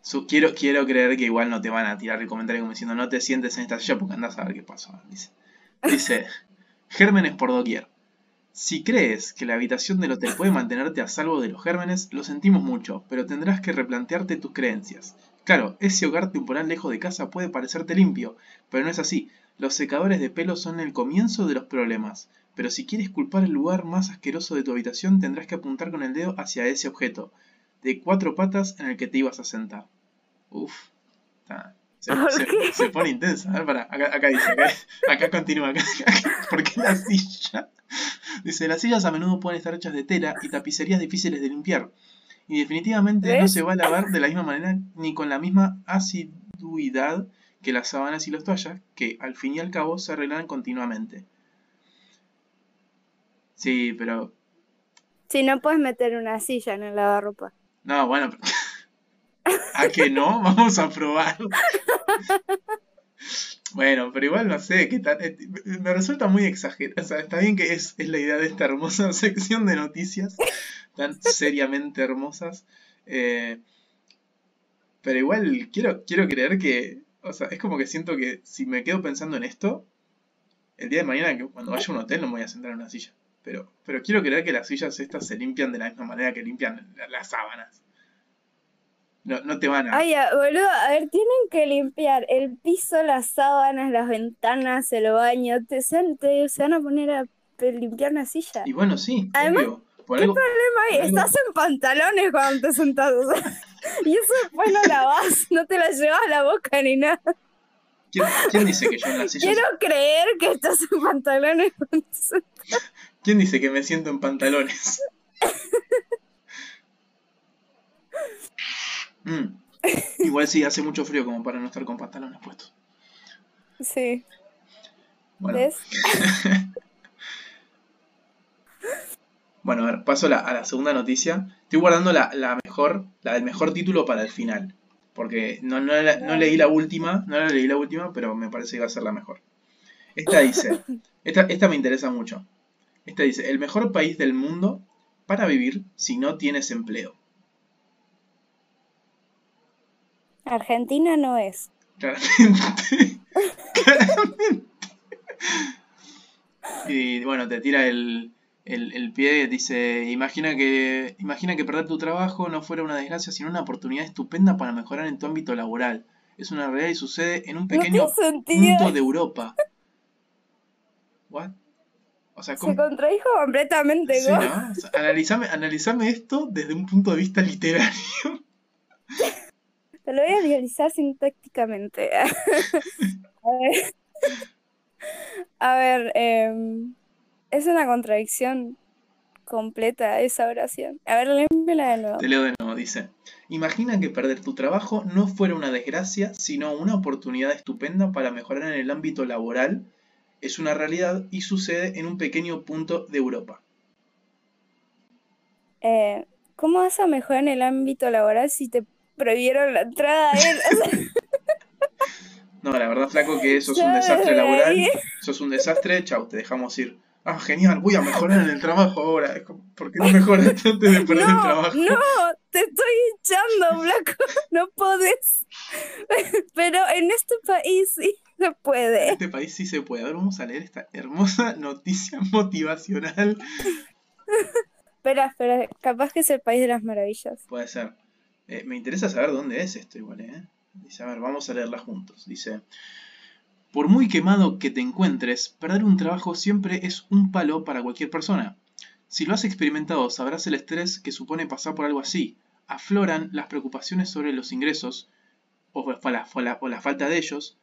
Su- quiero, quiero creer que igual no te van a tirar el comentario como diciendo no te sientes en esta silla porque andás a ver qué pasó. Dice, dice gérmenes por doquier. Si crees que la habitación del hotel puede mantenerte a salvo de los gérmenes, lo sentimos mucho, pero tendrás que replantearte tus creencias. Claro, ese hogar temporal lejos de casa puede parecerte limpio, pero no es así. Los secadores de pelo son el comienzo de los problemas. Pero si quieres culpar el lugar más asqueroso de tu habitación, tendrás que apuntar con el dedo hacia ese objeto, de cuatro patas en el que te ibas a sentar. Uf. está- Se, pone intensa. A ver, pará, acá, acá dice, acá, acá continúa. Acá, ¿Por qué la silla? Dice, las sillas a menudo pueden estar hechas de tela y tapicerías difíciles de limpiar. Y definitivamente no se va a lavar de la misma manera ni con la misma asiduidad que las sábanas y los toallas, que al fin y al cabo se arreglan continuamente. Sí, pero... Si no puedes meter una silla en el lavarropa. No, bueno, pero- ¿A que no? Vamos a probar. Bueno, pero igual no sé, qué tal. eh, Me resulta muy exagerado. O sea, está bien que es, es la idea de esta hermosa sección de noticias, tan seriamente hermosas. eh, pero igual quiero, quiero creer que. O sea, es como que siento que si me quedo pensando en esto, el día de mañana cuando vaya a un hotel no me voy a sentar en una silla. Pero, pero quiero creer que las sillas estas se limpian de la misma manera que limpian la- las sábanas. No, no te van a. Ay, boludo, a ver, tienen que limpiar el piso, las sábanas, las ventanas, el baño. Te, se, te- se van a poner a limpiar una silla. Y bueno, sí, Además, obvio. Por algo, Ay, algo- estás en pantalones cuando te sentás. y eso después no lavas, no te la llevas a la boca ni nada. ¿quién, quién dice que yo en las sillas... Quiero creer que estás en pantalones cuando te sentás. ¿Quién dice que me siento en pantalones? Mm. Igual sí, hace mucho frío como para no estar con pantalones puestos. Sí, Bueno, ¿ves? bueno a ver, paso a la, a la segunda noticia. Estoy guardando la, la mejor, la del mejor título para el final. Porque no, no, la- no leí la última, no la leí la última, pero me parece que va a ser la mejor. Esta dice, esta, esta me interesa mucho. Esta dice, el mejor país del mundo para vivir si no tienes empleo. Argentina no es. Claramente. Claramente. Y bueno, te tira el, el, el pie, dice, imagina que, imagina que perder tu trabajo no fuera una desgracia, sino una oportunidad estupenda para mejorar en tu ámbito laboral. Es una realidad y sucede en un pequeño punto de Europa. ¿What? O sea, Se contradijo completamente. Sí, ¿no? ¿no? O sea, analizame, analizame esto desde un punto de vista literario. Te lo voy a analizar sintácticamente. a ver, a ver em, es una contradicción completa esa oración. A ver, léemela de nuevo. Te leo de nuevo, dice. Imagina que perder tu trabajo no fuera una desgracia, sino una oportunidad estupenda para mejorar en el ámbito laboral. Es una realidad y sucede en un pequeño punto de Europa. Eh, ¿Cómo vas a mejorar en el ámbito laboral si te prohibieron la entrada a él? no, la verdad, flaco, que eso es un desastre laboral. Eso es un desastre. Chau, te dejamos ir ah, genial, voy a mejorar en el trabajo ahora. ¿Por qué no mejoras antes de perder el trabajo? No, te estoy echando, Blanco, no podés. Pero en este país sí se puede. En este país sí se puede. Ahora vamos a leer esta hermosa noticia motivacional. espera, espera, capaz que es el país de las maravillas. Puede ser. Eh, me interesa saber dónde es esto igual, ¿eh? Dice, a ver, vamos a leerla juntos. Dice, por muy quemado que te encuentres, perder un trabajo siempre es un palo para cualquier persona. Si lo has experimentado, sabrás el estrés que supone pasar por algo así. Afloran las preocupaciones sobre los ingresos, o la, falta de ellos,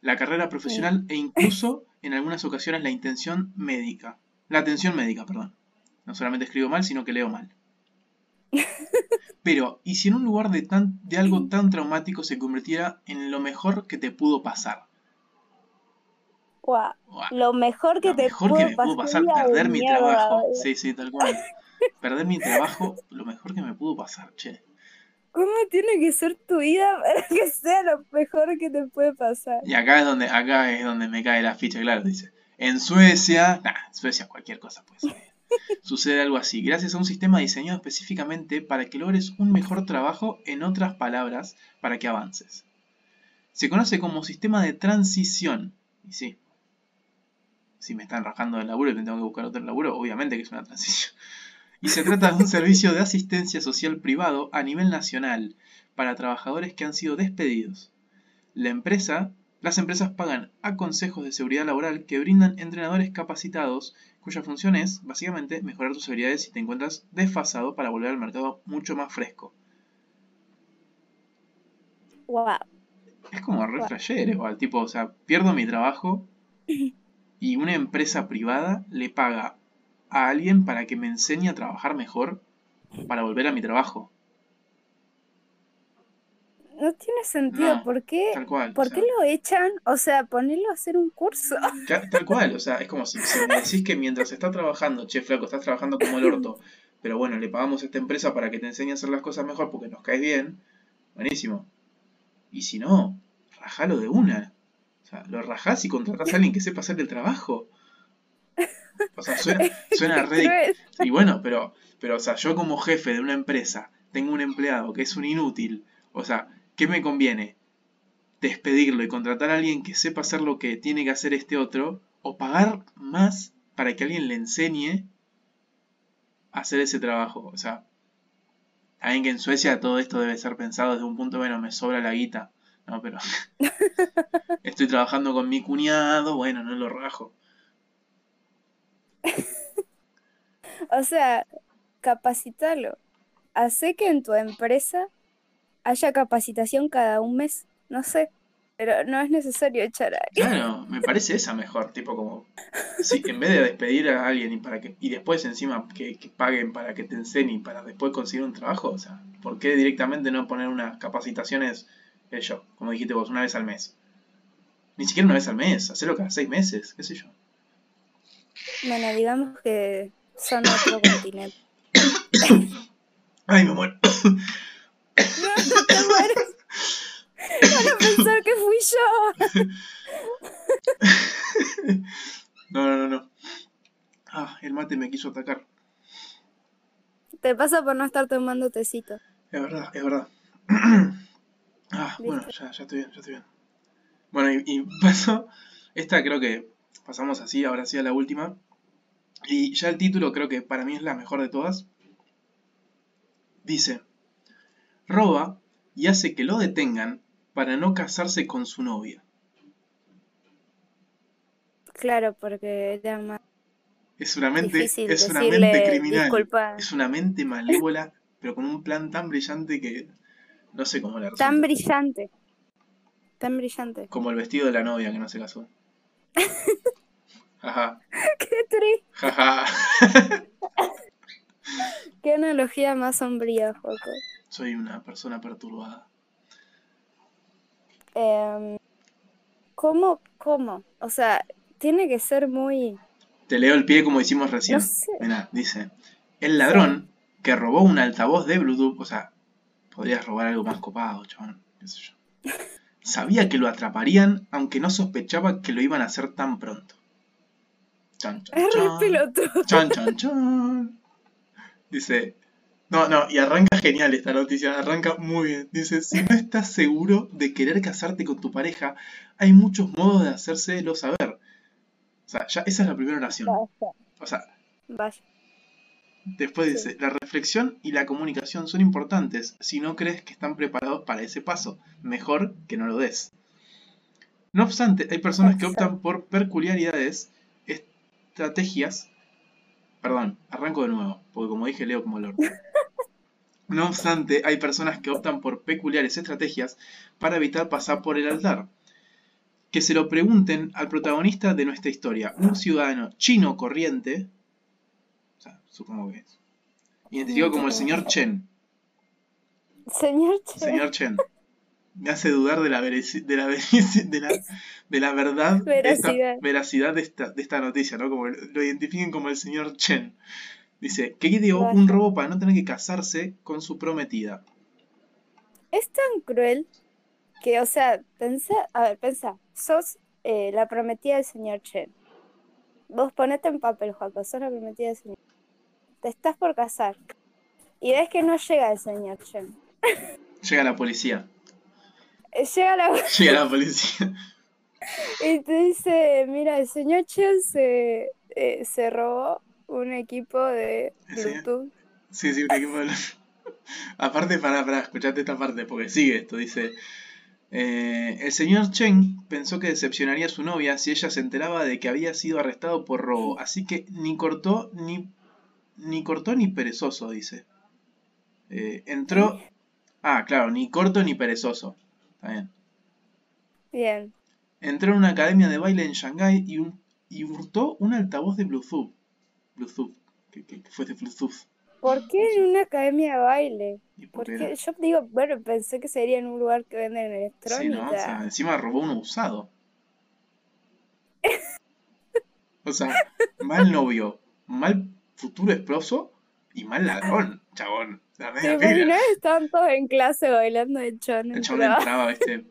la carrera profesional e incluso en algunas ocasiones la intención médica. La atención médica, perdón. No solamente escribo mal, sino que leo mal. Pero, ¿y si en un lugar de, tan, de algo tan traumático se convirtiera en lo mejor que te pudo pasar? Lo mejor que, te, mejor que me pudo pasar, perder mi trabajo. Sí, sí, tal cual. perder mi trabajo, lo mejor que me pudo pasar, che. ¿Cómo tiene que ser tu vida para que sea lo mejor que te puede pasar? Y acá es donde, acá es donde me cae la ficha, claro, dice. En Suecia, nah, en Suecia cualquier cosa puede ser. Sucede algo así, gracias a un sistema diseñado específicamente para que logres un mejor trabajo, en otras palabras, para que avances. Se conoce como sistema de transición. Y sí, si me están rajando del laburo y tengo que buscar otro laburo, obviamente que es una transición. Y se trata de un servicio de asistencia social privado a nivel nacional para trabajadores que han sido despedidos. La empresa, las empresas pagan a consejos de seguridad laboral que brindan entrenadores capacitados cuya función es, básicamente, mejorar tus habilidades si te encuentras desfasado para volver al mercado mucho más fresco. Wow. Es como re igual, tipo, o sea, pierdo mi trabajo y una empresa privada le paga a alguien para que me enseñe a trabajar mejor para volver a mi trabajo. No tiene sentido. ¿Por qué, ¿por qué lo echan? O sea, ponerlo a hacer un curso. Tal cual, o sea, es como si, me decís que mientras estás trabajando, che, flaco, estás trabajando como el orto, pero bueno, le pagamos a esta empresa para que te enseñe a hacer las cosas mejor porque nos caes bien, buenísimo. Y si no, rajalo de una. O sea, lo rajás y contratás a alguien que sepa hacer el trabajo. O sea, suena, suena Y bueno, pero, pero, o sea, yo como jefe de una empresa tengo un empleado que es un inútil. O sea, ¿qué me conviene? Despedirlo y contratar a alguien que sepa hacer lo que tiene que hacer este otro. O pagar más para que alguien le enseñe a hacer ese trabajo. O sea, también que en Suecia todo esto debe ser pensado desde un punto, bueno, me sobra la guita. No, pero estoy trabajando con mi cuñado, bueno, no lo rajo. o sea, capacítalo. Hace que en tu empresa haya capacitación cada un mes, no sé, pero no es necesario echar a alguien. Claro, me parece esa mejor, tipo como, sí, en vez de despedir a alguien y para que y después encima que, que paguen para que te enseñen para después conseguir un trabajo, o sea, ¿por qué directamente no poner unas capacitaciones yo, como dijiste vos, una vez al mes. Ni siquiera una vez al mes, hacerlo cada seis meses, qué sé yo. Bueno, digamos que son otro continente. Ay, me muero. No, no te mueres. Van a pensar que fui yo. No, no, no, no. Ah, el mate me quiso atacar. Te pasa por no estar tomando tecito. Es verdad, es verdad. Ah, bueno, ya, ya estoy bien, ya estoy bien. Bueno, y, y pasó, esta creo que pasamos así, ahora sí a la última. Y ya el título creo que para mí es la mejor de todas. Dice, roba y hace que lo detengan para no casarse con su novia. Claro, porque más es una mente, es una mente criminal. Es una mente malévola, pero con un plan tan brillante que No sé cómo le Tan brillante. Tan brillante. Como el vestido de la novia que no se casó. Ajá, Qué triste. jaja. Qué analogía más sombría, Joco. Soy una persona perturbada. Em, ¿Cómo? ¿Cómo? O sea, tiene que ser muy... Te leo el pie como hicimos recién. No sé. Mira, dice, el ladrón que robó un altavoz de Bluetooth, o sea, podrías robar algo más copado, chabón, qué sé yo. Sabía que lo atraparían, aunque no sospechaba que lo iban a hacer tan pronto. Chan, chan, Es re chan. pelotudo. Chan, chan, chan. Dice, no, no, y arranca genial esta noticia, arranca muy bien. Dice, si no estás seguro de querer casarte con tu pareja, hay muchos modos de hacérselo saber. O sea, ya esa es la primera oración. O sea, vaya. después Sí. dice, la reflexión y la comunicación son importantes si no crees que están preparados para ese paso. Mejor que no lo des. No obstante, hay personas que optan por peculiaridades, estrategias. Perdón, arranco de nuevo, porque como dije, leo como el orto. No obstante, hay personas que optan por peculiares estrategias para evitar pasar por el altar. Que se lo pregunten al protagonista de nuestra historia, un ciudadano chino corriente, o sea, supongo que es, identificado como el señor Chen. Señor Che. Señor Chen. Me hace dudar de la, de la, de la, de la verdad, de esta, Veracidad. veracidad de esta, de esta noticia, ¿no? Como lo identifiquen como el señor Chen. Dice, que ideó un robo para no tener que casarse con su prometida. Es tan cruel que, o sea, pensá, a ver, pensá, sos eh, la prometida del señor Chen. Vos ponete en papel, Joaco, sos la prometida del señor. Te estás por casar. Y ves que no llega el señor Chen. Llega la policía. Eh, Llega la Llega la policía. y te dice, mira, el señor Chen se, eh, se robó un equipo de. Bluetooth. Sí, sí, un equipo de... Aparte, para, para, escuchate esta parte, porque sigue esto, dice... eh, el señor Chen pensó que decepcionaría a su novia si ella se enteraba de que había sido arrestado por robo, así que ni cortó ni, ni cortó ni perezoso, dice. Eh, entró... Ah, claro, ni corto ni perezoso. Está bien. Bien. Entró en una academia de baile en Shanghái y, un- y hurtó un altavoz de Bluetooth. Bluetooth, que, que- que fue de Bluetooth. ¿Por qué en una academia de baile? Porque yo digo, bueno, pensé que sería en un lugar que venden Sí, electrónica. ¿no? O sea, encima robó uno usado. O sea, mal novio, mal futuro esposo y mal ladrón, chabón. La ¿Te imaginas? Estaban todos en clase bailando de chon. El chabón entraba, viste.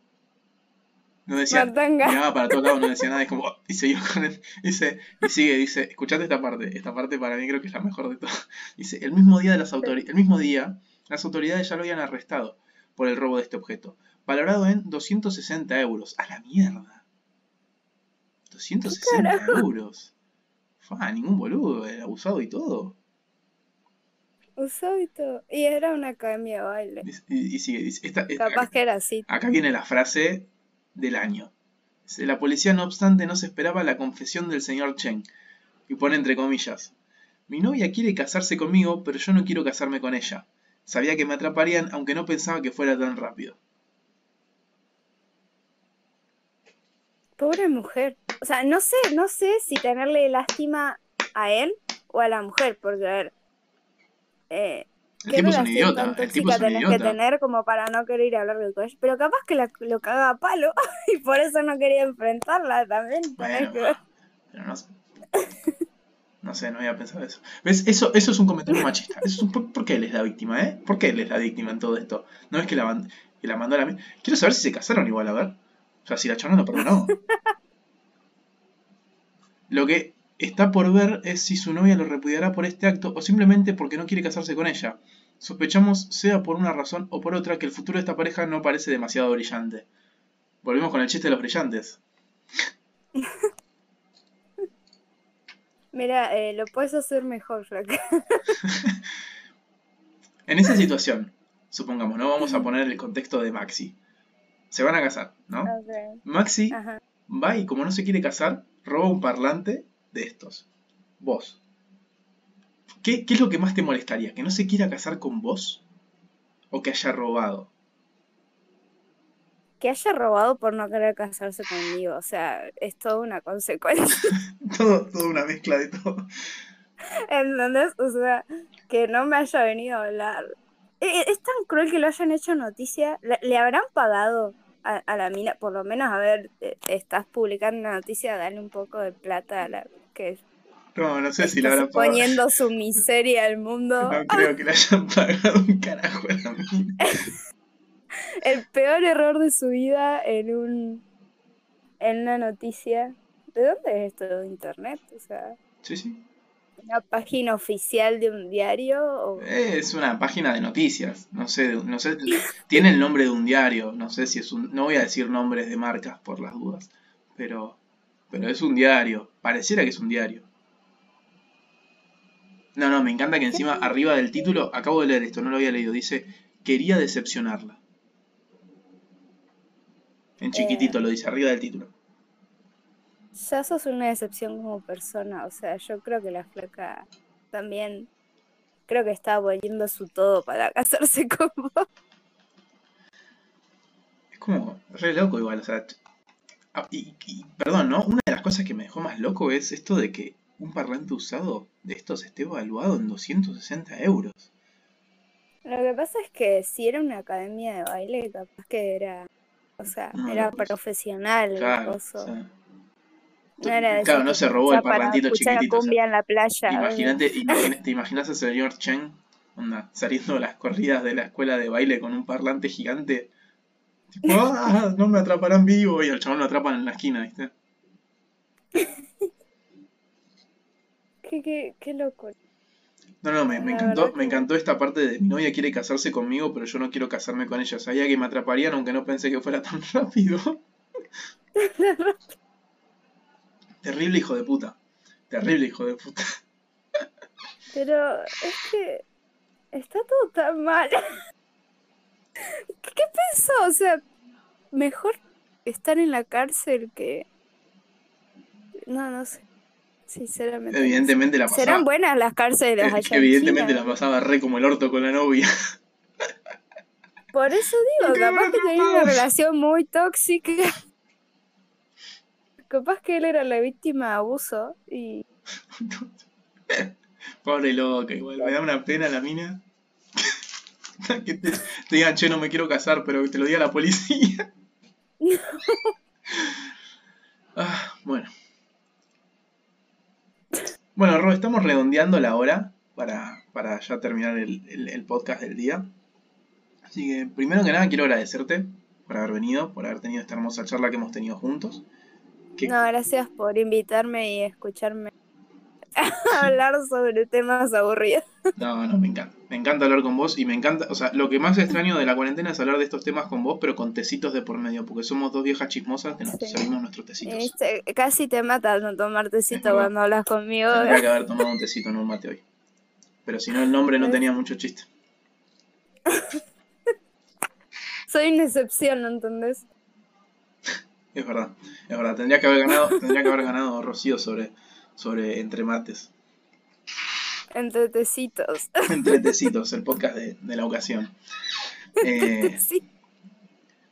No decía, miraba para todos lados, no decía nada, es como, "Oh", y seguía con él. Dice, y sigue, dice, escuchate esta parte, esta parte para mí creo que es la mejor de todas. Dice, el mismo día de las autori- el mismo día, las autoridades ya lo habían arrestado por el robo de este objeto, valorado en 260 euros. A la mierda. 260 euros. Fa, ningún boludo, era abusado y todo. Usó y todo. Y era una academia de baile. Y, y sigue, dice, esta, esta- Capaz que era así. Acá viene la frase del año. La policía, no obstante, no se esperaba la confesión del señor Chen. Y pone entre comillas. Mi novia quiere casarse conmigo, pero yo no quiero casarme con ella. Sabía que me atraparían, aunque no pensaba que fuera tan rápido. Pobre mujer. O sea, no sé, no sé si tenerle lástima a él o a la mujer, porque a ver. Eh, ¿Qué tipo es un idiota, el tipo es un tenés que tener como para no querer ir a hablar con ella? Pero capaz que la, lo cagaba a palo y por eso no quería enfrentarla también. Bueno, que pero no sé. No sé, no había pensado eso. ¿Ves? Eso, eso es un comentario machista. Eso es un- ¿por, por qué él es la víctima, eh? ¿Por qué él es la víctima en todo esto? ¿No es que la, que la mandó a la... Quiero saber si se casaron igual, a ver. O sea, si la chona no perdonó. Lo que está por ver es si su novia lo repudiará por este acto o simplemente porque no quiere casarse con ella. Sospechamos, sea por una razón o por otra, que el futuro de esta pareja no parece demasiado brillante. Volvemos con el chiste de los brillantes. Mira, eh, lo puedes hacer mejor, Flaca. En esa situación, supongamos, no vamos a poner el contexto de Maxi. Se van a casar, ¿no? Maxi Ajá. va y como no se quiere casar, roba un parlante de estos. Vos. ¿Qué, qué es lo que más te molestaría? ¿Que no se quiera casar con vos? ¿O que haya robado? que haya robado por no querer casarse conmigo. O sea, es toda una consecuencia. todo, toda una mezcla de todo. ¿Entendés? O sea, que no me haya venido a hablar. E, e, es tan cruel que lo hayan hecho noticia. Le, habrán pagado a, la mina, por lo menos, a ver, eh, estás publicando una noticia, dale un poco de plata a la que no, no sé si le habrán pagado. Poniendo su miseria al mundo. No creo que le hayan pagado un carajo a la mina. El peor error de su vida en un en una noticia. ¿De dónde es esto? ¿De internet? O sea. Sí, sí una página oficial de un diario? Es una página de noticias, no sé, no sé, tiene el nombre de un diario, no sé si es un, no voy a decir nombres de marcas por las dudas, pero, pero es un diario, pareciera que es un diario. No, no, me encanta que encima arriba del título, acabo de leer esto, no lo había leído, dice, quería decepcionarla. En chiquitito eh. lo dice, arriba del título ya sos una decepción como persona. O sea, yo creo que la flaca también creo que está volviendo su todo para casarse con vos. Es como re loco igual, o sea. Ah, y, perdón, ¿no? Una de las cosas que me dejó más loco es esto de que un parlante usado de estos esté evaluado en 260 euros. Lo que pasa es que si era una academia de baile, capaz que era, o sea, era profesional. Claro, claro, no se robó el parlantito chiquitito. en la playa. Imagínate, ¿Te imaginas al señor Chen onda, saliendo de las corridas de la escuela de baile con un parlante gigante? Tipo, ¡ah! No me atraparán vivo y al chabón lo atrapan en la esquina, ¿viste? qué, qué, qué loco. No, no, me, me encantó, me encantó esta parte de mi novia quiere casarse conmigo, pero yo no quiero casarme con ella. Sabía que me atraparían aunque no pensé que fuera tan rápido. Terrible hijo de puta. Terrible hijo de puta. Pero es que está todo tan mal. ¿Qué pensó? O sea, mejor estar en la cárcel que... No, no sé. Sinceramente. Evidentemente la pasaba. Serán buenas las cárceles allá. Evidentemente la pasaba re como el orto con la novia. Por eso digo, capaz que tenía una relación muy tóxica. Capaz que él era la víctima de abuso y. Pobre loca, igual. Me da una pena la mina. que te, digan, che, no me quiero casar, pero que te lo diga la policía. ah, bueno. Bueno, Ro, estamos redondeando la hora para, para ya terminar el, el, podcast del día. Así que, primero que nada, quiero agradecerte por haber venido, por haber tenido esta hermosa charla que hemos tenido juntos. No, gracias por invitarme y escucharme hablar sobre temas aburridos. No, no, me encanta. Me encanta hablar con vos y me encanta, o sea, lo que más extraño de la cuarentena es hablar de estos temas con vos, pero con tecitos de por medio, porque somos dos viejas chismosas que nos servimos nuestros tecitos. casi te mata no tomar tecito cuando hablas conmigo. Tendría que haber tomado un tecito, no un mate hoy. Pero si no, el nombre no tenía mucho chiste. Soy una excepción, ¿no entendés? Es verdad, es verdad. Tendría que haber ganado, tendría que haber ganado Rocío sobre, sobre Entre Mates. Entre Tecitos. Entre Tecitos, el podcast de, la ocasión. Eh, sí.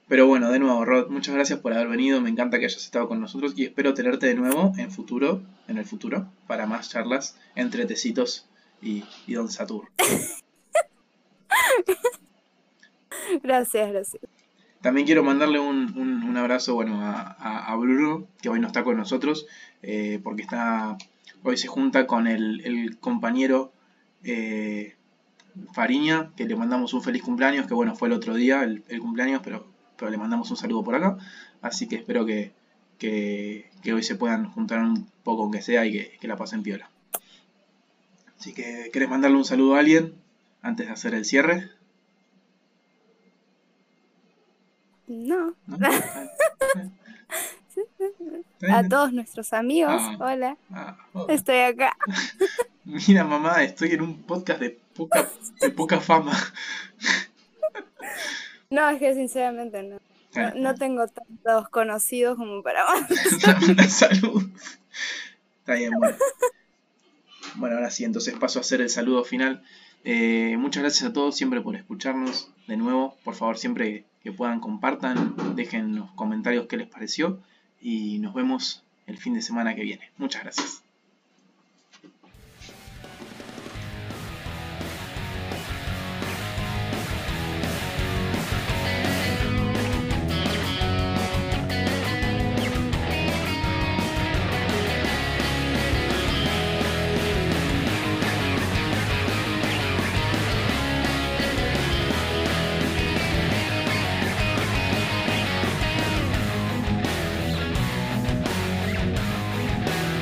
Pero bueno, de nuevo, Rod, muchas gracias por haber venido. Me encanta que hayas estado con nosotros y espero tenerte de nuevo en futuro, en el futuro, para más charlas entre Tecitos y, y Don Satur. gracias, gracias. También quiero mandarle un, un, abrazo bueno, a, Bruno, que hoy no está con nosotros, eh, porque está hoy se junta con el, compañero eh, Fariña, que le mandamos un feliz cumpleaños, que bueno, fue el otro día el, cumpleaños, pero, pero le mandamos un saludo por acá. Así que espero que, que, hoy se puedan juntar un poco, aunque sea, y que, que la pasen piola. Así que, ¿querés mandarle un saludo a alguien antes de hacer el cierre? No. A todos nuestros amigos, ah. hola. Ah, estoy acá. Mira, mamá, estoy en un podcast de poca, de poca fama. No, es que sinceramente no. No, tengo tantos conocidos como para salud. Está bien, bueno. Bueno, ahora sí, entonces paso a hacer el saludo final Eh, muchas gracias a todos siempre por escucharnos. De nuevo, por favor, siempre que puedan compartan, dejen los comentarios qué les pareció y nos vemos el fin de semana que viene. Muchas gracias.